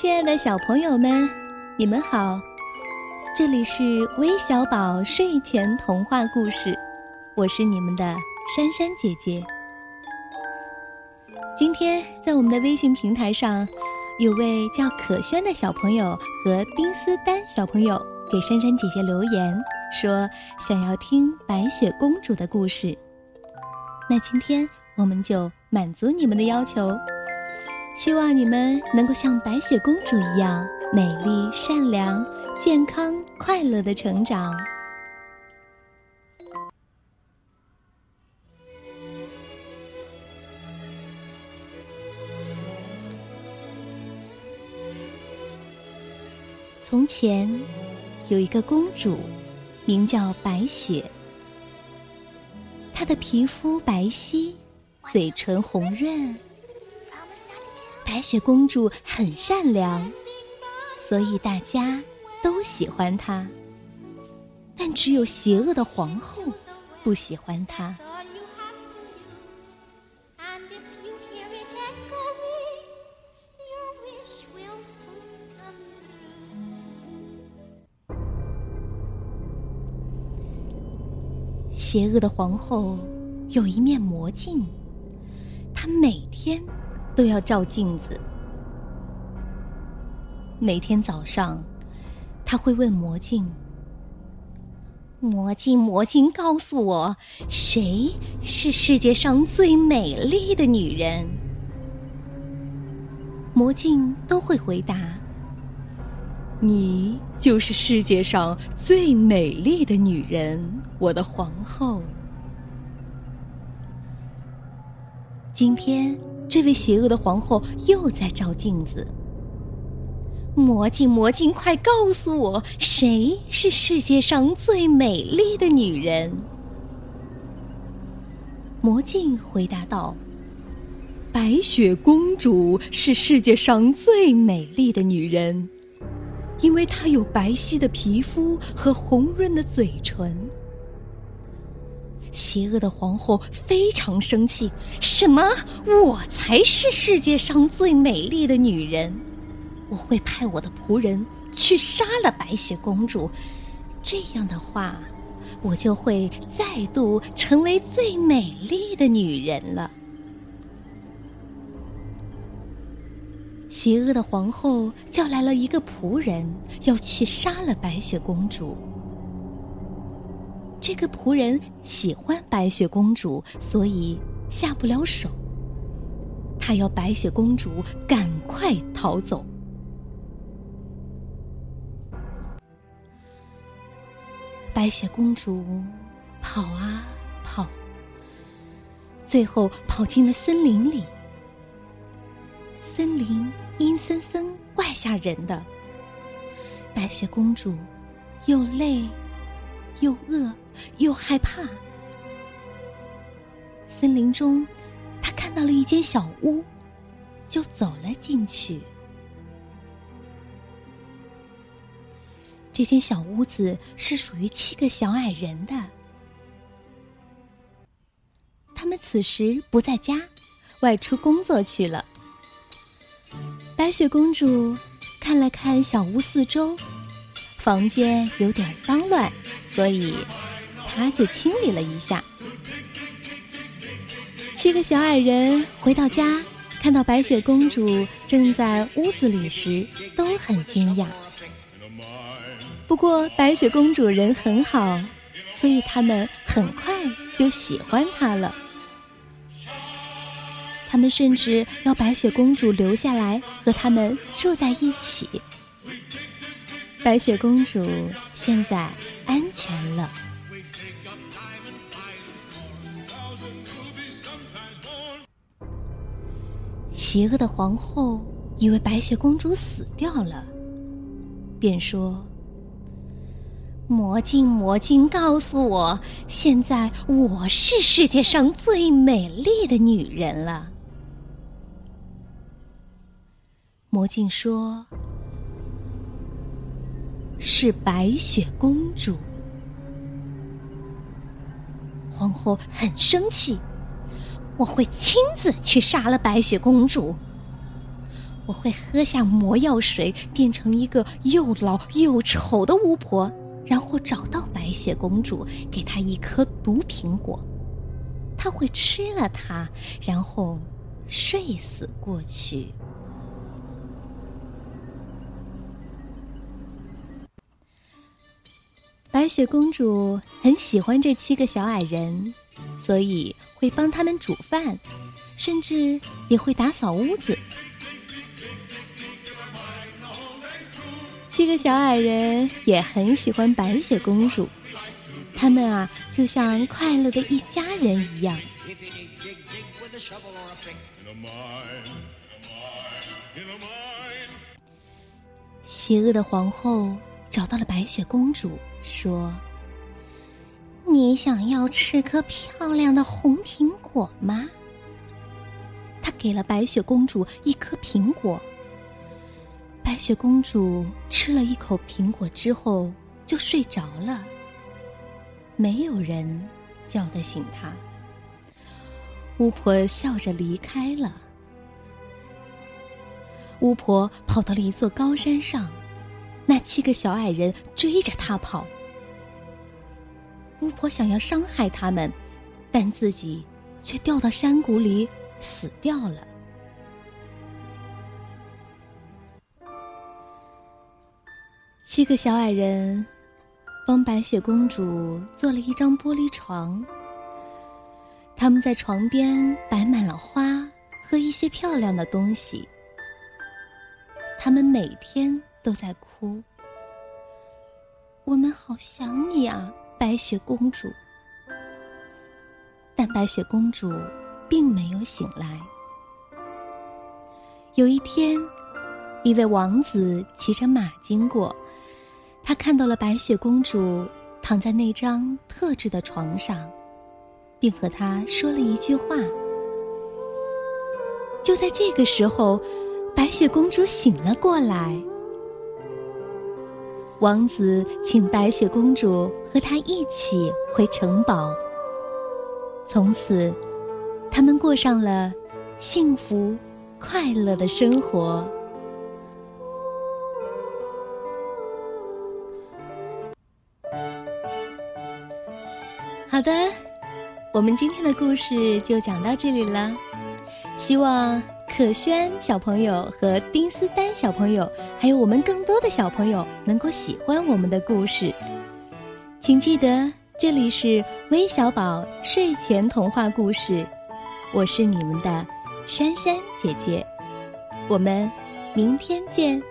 亲爱的小朋友们，你们好！这里是微小宝睡前童话故事，我是你们的珊珊姐姐。今天在我们的微信平台上，有位叫可轩的小朋友和丁思丹小朋友给珊珊姐姐留言，说想要听白雪公主的故事。那今天我们就满足你们的要求。希望你们能够像白雪公主一样美丽、善良、健康、快乐的成长。从前，有一个公主，名叫白雪。她的皮肤白皙，嘴唇红润。白雪公主很善良，所以大家都喜欢她。但只有邪恶的皇后不喜欢她。邪恶的皇后有一面魔镜，她每天。都要照镜子。每天早上，他会问魔镜：“魔镜，魔镜，告诉我，谁是世界上最美丽的女人？”魔镜都会回答：“你就是世界上最美丽的女人，我的皇后。”今天。这位邪恶的皇后又在照镜子。魔镜，魔镜，快告诉我，谁是世界上最美丽的女人？魔镜回答道：“白雪公主是世界上最美丽的女人，因为她有白皙的皮肤和红润的嘴唇。”邪恶的皇后非常生气：“什么？我才是世界上最美丽的女人！我会派我的仆人去杀了白雪公主，这样的话，我就会再度成为最美丽的女人了。”邪恶的皇后叫来了一个仆人，要去杀了白雪公主。这个仆人喜欢白雪公主，所以下不了手。他要白雪公主赶快逃走。白雪公主跑啊跑，最后跑进了森林里。森林阴森森、怪吓人的。白雪公主又累又饿。又害怕。森林中，他看到了一间小屋，就走了进去。这间小屋子是属于七个小矮人的，他们此时不在家，外出工作去了。白雪公主看了看小屋四周，房间有点脏乱，所以。他就清理了一下。七个小矮人回到家，看到白雪公主正在屋子里时，都很惊讶。不过白雪公主人很好，所以他们很快就喜欢她了。他们甚至要白雪公主留下来和他们住在一起。白雪公主现在安全了。邪恶的皇后以为白雪公主死掉了，便说：“魔镜，魔镜，告诉我，现在我是世界上最美丽的女人了。”魔镜说：“是白雪公主。”皇后很生气。我会亲自去杀了白雪公主。我会喝下魔药水，变成一个又老又丑的巫婆，然后找到白雪公主，给她一颗毒苹果。她会吃了它，然后睡死过去。白雪公主很喜欢这七个小矮人，所以会帮他们煮饭，甚至也会打扫屋子。七个小矮人也很喜欢白雪公主，他们啊，就像快乐的一家人一样。邪恶的皇后找到了白雪公主。说：“你想要吃颗漂亮的红苹果吗？”他给了白雪公主一颗苹果。白雪公主吃了一口苹果之后就睡着了。没有人叫得醒她。巫婆笑着离开了。巫婆跑到了一座高山上，那七个小矮人追着他跑。巫婆想要伤害他们，但自己却掉到山谷里死掉了。七个小矮人帮白雪公主做了一张玻璃床，他们在床边摆满了花和一些漂亮的东西。他们每天都在哭：“我们好想你啊！”白雪公主，但白雪公主并没有醒来。有一天，一位王子骑着马经过，他看到了白雪公主躺在那张特制的床上，并和她说了一句话。就在这个时候，白雪公主醒了过来。王子请白雪公主和他一起回城堡。从此，他们过上了幸福快乐的生活。好的，我们今天的故事就讲到这里了，希望。可轩小朋友和丁思丹小朋友，还有我们更多的小朋友能够喜欢我们的故事，请记得这里是微小宝睡前童话故事，我是你们的珊珊姐姐，我们明天见。